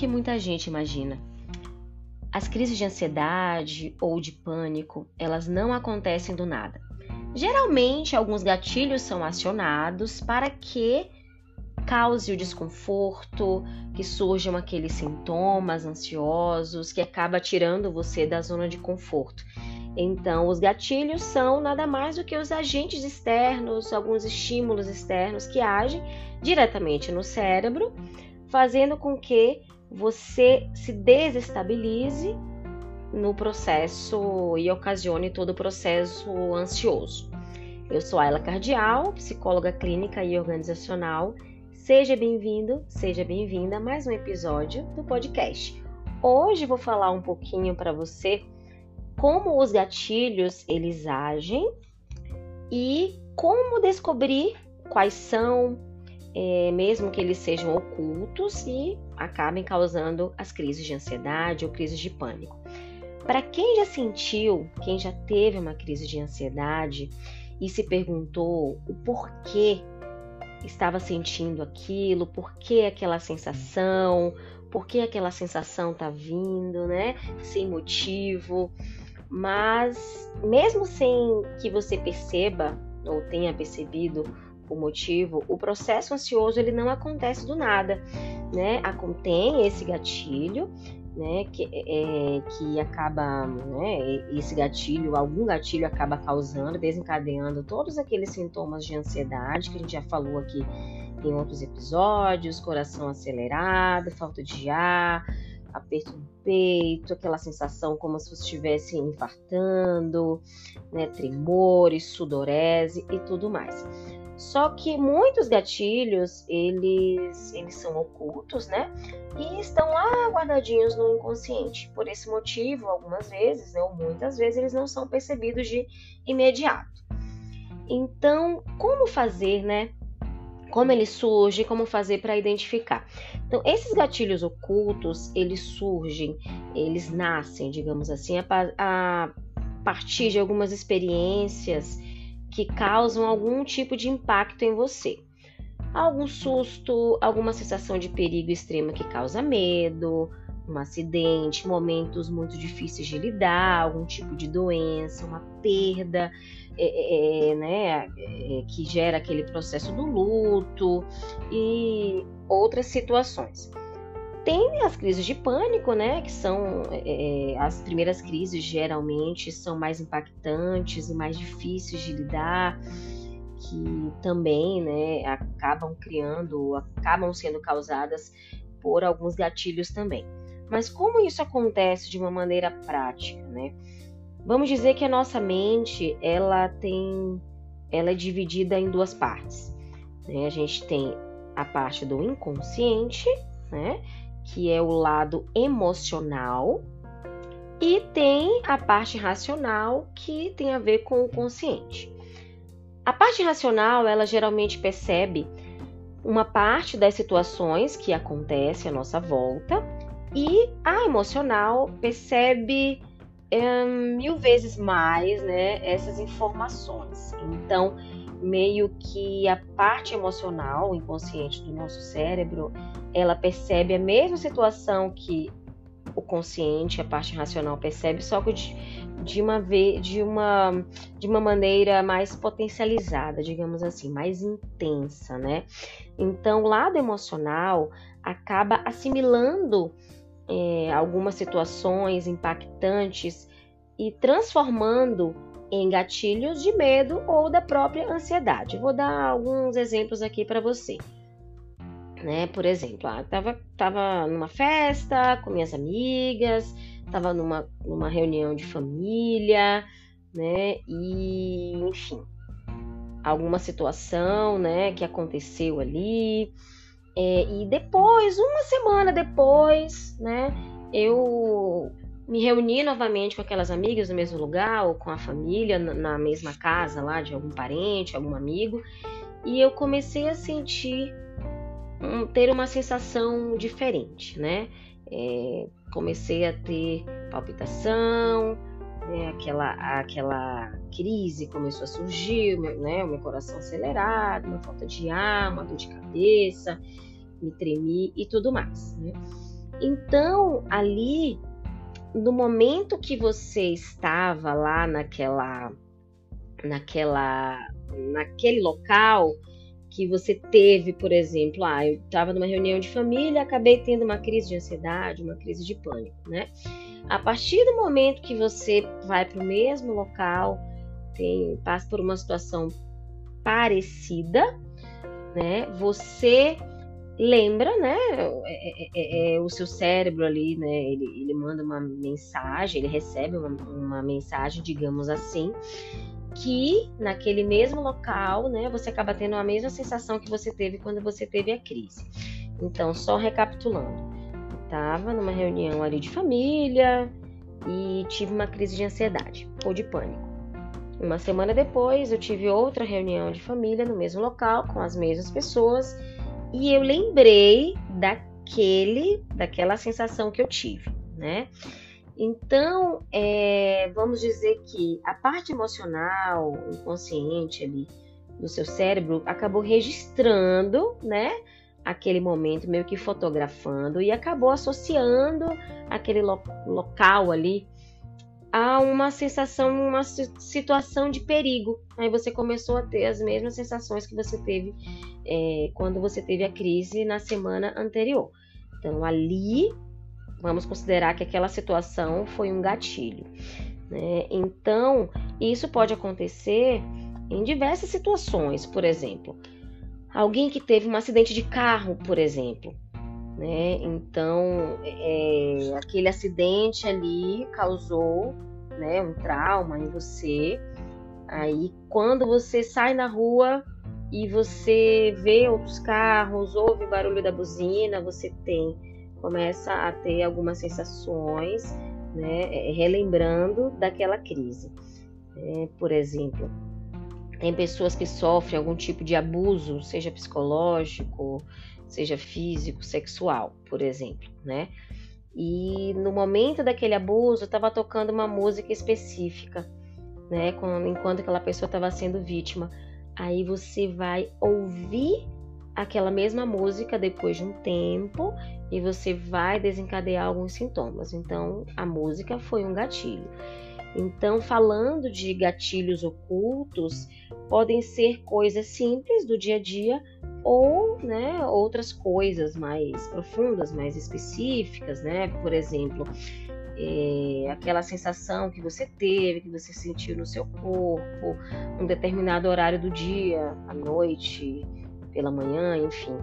que muita gente imagina. As crises de ansiedade ou de pânico, elas não acontecem do nada. Geralmente, alguns gatilhos são acionados para que cause o desconforto, que surjam aqueles sintomas ansiosos, que acaba tirando você da zona de conforto. Então, os gatilhos são nada mais do que os agentes externos, alguns estímulos externos que agem diretamente no cérebro, fazendo com que você se desestabilize no processo e ocasione todo o processo ansioso. Eu sou Ayla Cardial, psicóloga clínica e organizacional. Seja bem-vindo, seja bem-vinda a mais um episódio do podcast. Hoje vou falar um pouquinho para você como os gatilhos eles agem e como descobrir quais são, é, mesmo que eles sejam ocultos e acabem causando as crises de ansiedade ou crises de pânico. Para quem já sentiu, quem já teve uma crise de ansiedade e se perguntou o porquê estava sentindo aquilo, por que aquela sensação, por que aquela sensação tá vindo, né? Sem motivo. Mas mesmo sem que você perceba ou tenha percebido o motivo, o processo ansioso ele não acontece do nada, né? Contém esse gatilho né, que, é, que acaba, né, esse gatilho, algum gatilho acaba causando, desencadeando todos aqueles sintomas de ansiedade que a gente já falou aqui em outros episódios, coração acelerado, falta de ar, aperto no peito, aquela sensação como se você estivesse infartando, né, tremores, sudorese e tudo mais. Só que muitos gatilhos, eles, eles são ocultos, né? E estão lá guardadinhos no inconsciente. Por esse motivo, algumas vezes, né, ou muitas vezes, eles não são percebidos de imediato. Então, como fazer, né? Como ele surge, como fazer para identificar. Então, esses gatilhos ocultos, eles surgem, eles nascem, digamos assim, a, a partir de algumas experiências que causam algum tipo de impacto em você. Algum susto, alguma sensação de perigo extremo que causa medo, um acidente, momentos muito difíceis de lidar, algum tipo de doença, uma perda, é, é, é né, é, que gera aquele processo do luto e outras situações. Tem as crises de pânico, né? Que são é, é, as primeiras crises geralmente são mais impactantes e mais difíceis de lidar, que também, né, acabam criando, acabam sendo causadas por alguns gatilhos também. Mas como isso acontece de uma maneira prática, né? Vamos dizer que a nossa mente, ela tem, ela é dividida em duas partes. Né? A gente tem a parte do inconsciente, né? Que é o lado emocional, e tem a parte racional, que tem a ver com o consciente. A parte racional, ela geralmente percebe uma parte das situações que acontecem à nossa volta, e a emocional percebe é, mil vezes mais né, essas informações. Então, meio que a parte emocional, inconsciente do nosso cérebro, ela percebe a mesma situação que o consciente, a parte racional percebe, só que de, de uma de uma de uma maneira mais potencializada, digamos assim, mais intensa, né? Então, o lado emocional acaba assimilando é, algumas situações impactantes e transformando em gatilhos de medo ou da própria ansiedade. Vou dar alguns exemplos aqui para você. Né? Por exemplo, ah, tava, tava numa festa com minhas amigas, tava numa, numa reunião de família, né? E enfim, alguma situação, né, que aconteceu ali. É, e depois, uma semana depois, né, eu me reuni novamente com aquelas amigas no mesmo lugar ou com a família na mesma casa lá de algum parente, algum amigo, e eu comecei a sentir um, ter uma sensação diferente, né? É, comecei a ter palpitação, né? aquela, aquela crise começou a surgir, né? o meu coração acelerado, uma falta de ar, uma dor de cabeça, me tremi e tudo mais. Né? Então, ali, no momento que você estava lá naquela, naquela, naquele local que você teve, por exemplo, ah, eu estava numa reunião de família, acabei tendo uma crise de ansiedade, uma crise de pânico, né? A partir do momento que você vai para o mesmo local, tem, passa por uma situação parecida, né? Você lembra, né? É, é, é, é, o seu cérebro ali, né? Ele, ele manda uma mensagem, ele recebe uma, uma, mensagem, digamos assim, que naquele mesmo local, né? Você acaba tendo a mesma sensação que você teve quando você teve a crise. Então, só recapitulando, estava numa reunião ali de família e tive uma crise de ansiedade ou de pânico. Uma semana depois, eu tive outra reunião de família no mesmo local, com as mesmas pessoas, e eu lembrei daquele, daquela sensação que eu tive, né? Então, é, vamos dizer que a parte emocional, inconsciente ali do seu cérebro acabou registrando, né? Aquele momento, meio que fotografando, e acabou associando aquele lo local ali a uma sensação, uma situação de perigo. Aí você começou a ter as mesmas sensações que você teve é, quando você teve a crise na semana anterior. Então, ali, vamos considerar que aquela situação foi um gatilho. Né? Então, isso pode acontecer em diversas situações. Por exemplo, alguém que teve um acidente de carro, por exemplo. Né? Então, é, aquele acidente ali causou né, um trauma em você. Aí, quando você sai na rua e você vê outros carros, ouve o barulho da buzina, você tem, começa a ter algumas sensações, né, é, relembrando daquela crise. É, por exemplo, tem pessoas que sofrem algum tipo de abuso, seja psicológico, seja físico, sexual, por exemplo, né? E no momento daquele abuso, estava tocando uma música específica, né? Enquanto aquela pessoa estava sendo vítima. Aí você vai ouvir aquela mesma música depois de um tempo e você vai desencadear alguns sintomas. Então, a música foi um gatilho. Então, falando de gatilhos ocultos, podem ser coisas simples do dia a dia ou né, outras coisas mais profundas, mais específicas, né? Por exemplo, é, aquela sensação que você teve, que você sentiu no seu corpo, um determinado horário do dia, à noite, pela manhã, enfim,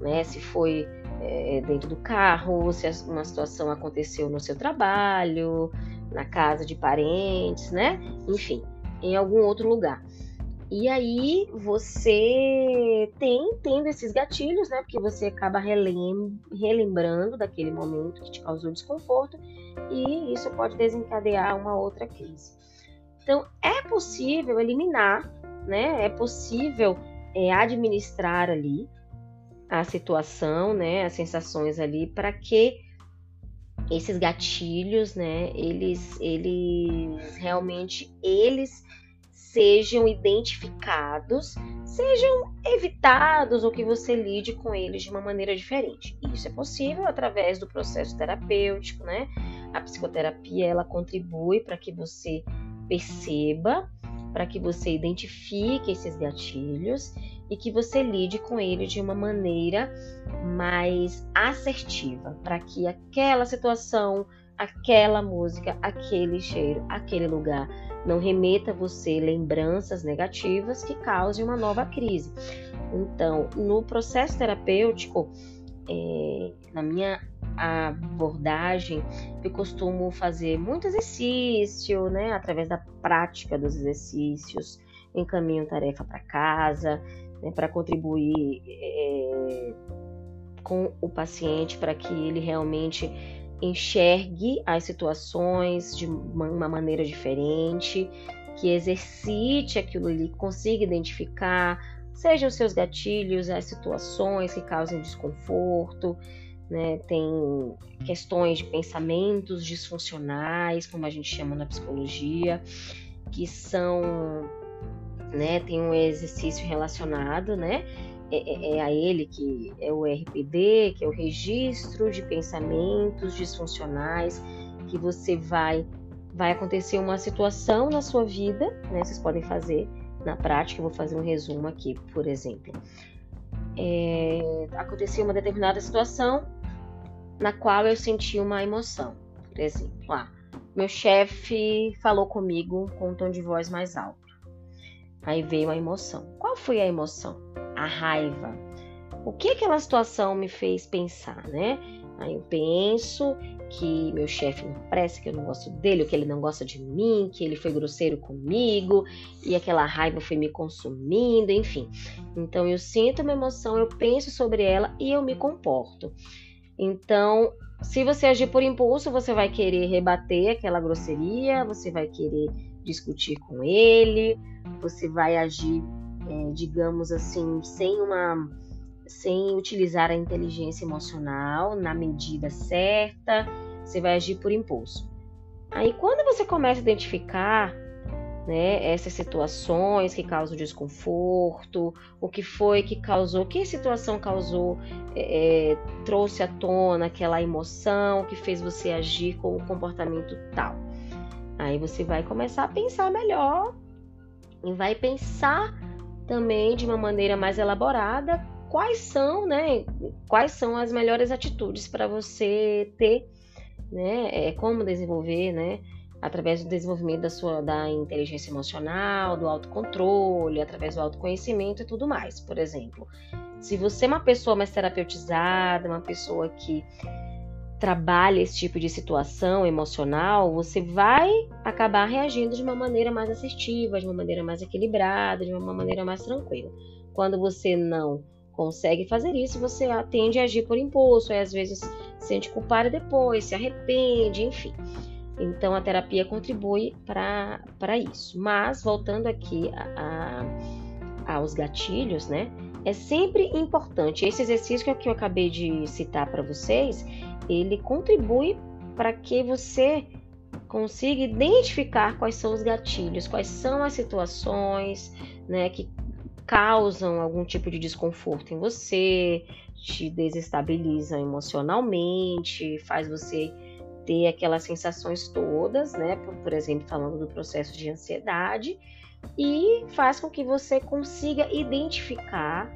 né? Se foi é, dentro do carro, se uma situação aconteceu no seu trabalho, na casa de parentes, né? Enfim, em algum outro lugar. E aí você tem tendo esses gatilhos, né? Porque você acaba relem relembrando daquele momento que te causou desconforto e isso pode desencadear uma outra crise. Então é possível eliminar, né? É possível é, administrar ali a situação, né? As sensações ali para que esses gatilhos, né? Eles, eles realmente eles sejam identificados, sejam evitados ou que você lide com eles de uma maneira diferente. Isso é possível através do processo terapêutico, né? A psicoterapia ela contribui para que você perceba, para que você identifique esses gatilhos e que você lide com eles de uma maneira mais assertiva, para que aquela situação, aquela música, aquele cheiro, aquele lugar não remeta você lembranças negativas que causem uma nova crise. Então, no processo terapêutico, é, na minha abordagem, eu costumo fazer muito exercício, né? Através da prática dos exercícios, encaminho tarefa para casa, né, para contribuir é, com o paciente para que ele realmente enxergue as situações de uma maneira diferente, que exercite aquilo ali, consiga identificar, sejam os seus gatilhos, as situações que causam desconforto, né? Tem questões de pensamentos disfuncionais, como a gente chama na psicologia, que são, né? Tem um exercício relacionado, né? é, é, a ele que é o RPD, que é o registro de pensamentos disfuncionais, que você vai vai acontecer uma situação na sua vida, né? Vocês podem fazer na prática, eu vou fazer um resumo aqui, por exemplo. É, aconteceu uma determinada situação na qual eu senti uma emoção. Por exemplo, ah, meu chefe falou comigo com um tom de voz mais alto. Aí veio a emoção. Qual foi a emoção? A raiva. O que aquela situação me fez pensar, né? Aí eu penso que meu chefe não presta, que eu não gosto dele, que ele não gosta de mim, que ele foi grosseiro comigo e aquela raiva foi me consumindo, enfim. Então eu sinto uma emoção, eu penso sobre ela e eu me comporto. Então, se você agir por impulso, você vai querer rebater aquela grosseria, você vai querer discutir com ele, você vai agir, é, digamos assim, sem uma sem utilizar a inteligência emocional na medida certa, você vai agir por impulso. Aí quando você começa a identificar né, essas situações que causam desconforto, o que foi que causou, que situação causou, é, é, trouxe à tona aquela emoção que fez você agir com o comportamento tal. Aí você vai começar a pensar melhor e vai pensar também de uma maneira mais elaborada quais são, né, quais são as melhores atitudes para você ter, né, é, como desenvolver, né, através do desenvolvimento da sua da inteligência emocional, do autocontrole, através do autoconhecimento e tudo mais. Por exemplo, se você é uma pessoa mais terapeutizada, uma pessoa que trabalha esse tipo de situação emocional, você vai acabar reagindo de uma maneira mais assertiva, de uma maneira mais equilibrada, de uma maneira mais tranquila. Quando você não consegue fazer isso, você tende a agir por impulso, e às vezes sente culpado depois, se arrepende, enfim. Então a terapia contribui para isso. Mas voltando aqui a, a, aos gatilhos, né? É sempre importante. Esse exercício que eu, acabei de citar para vocês, ele contribui para que você consiga identificar quais são os gatilhos, quais são as situações, né, que causam algum tipo de desconforto em você, te desestabilizam emocionalmente, faz você ter aquelas sensações todas, né? Por, por exemplo, falando do processo de ansiedade, e faz com que você consiga identificar,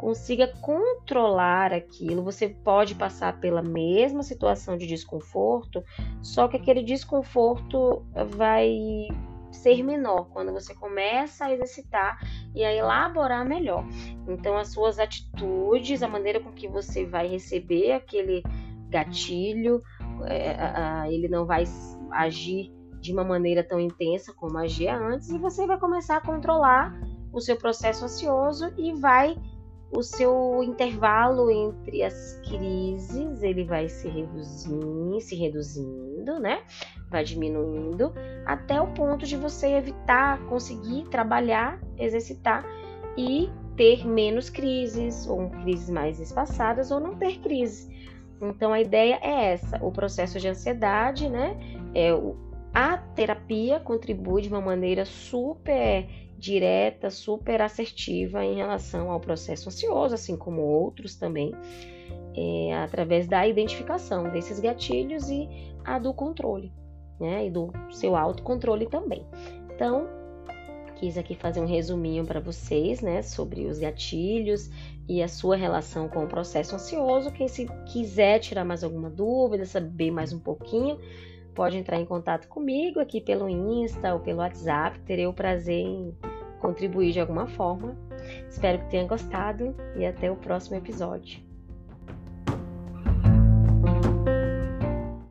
consiga controlar aquilo. Você pode passar pela mesma situação de desconforto, só que aquele desconforto vai ser menor quando você começa a exercitar e a elaborar melhor. Então, as suas atitudes, a maneira com que você vai receber aquele gatilho, ele não vai agir de uma maneira tão intensa como agia antes e você vai começar a controlar o seu processo ansioso e vai o seu intervalo entre as crises ele vai se reduzindo, se reduzindo, né? Vai diminuindo até o ponto de você evitar, conseguir trabalhar, exercitar e ter menos crises ou crises mais espaçadas ou não ter crises. Então a ideia é essa, o processo de ansiedade, né? É a terapia contribui de uma maneira super direta, super assertiva em relação ao processo ansioso, assim como outros também, é, através da identificação desses gatilhos e a do controle, né? E do seu autocontrole também. Então, quis aqui fazer um resuminho para vocês, né, sobre os gatilhos e a sua relação com o processo ansioso. Quem se quiser tirar mais alguma dúvida, saber mais um pouquinho, pode entrar em contato comigo aqui pelo Insta ou pelo WhatsApp. Terei o prazer em contribuir de alguma forma. Espero que tenha gostado e até o próximo episódio.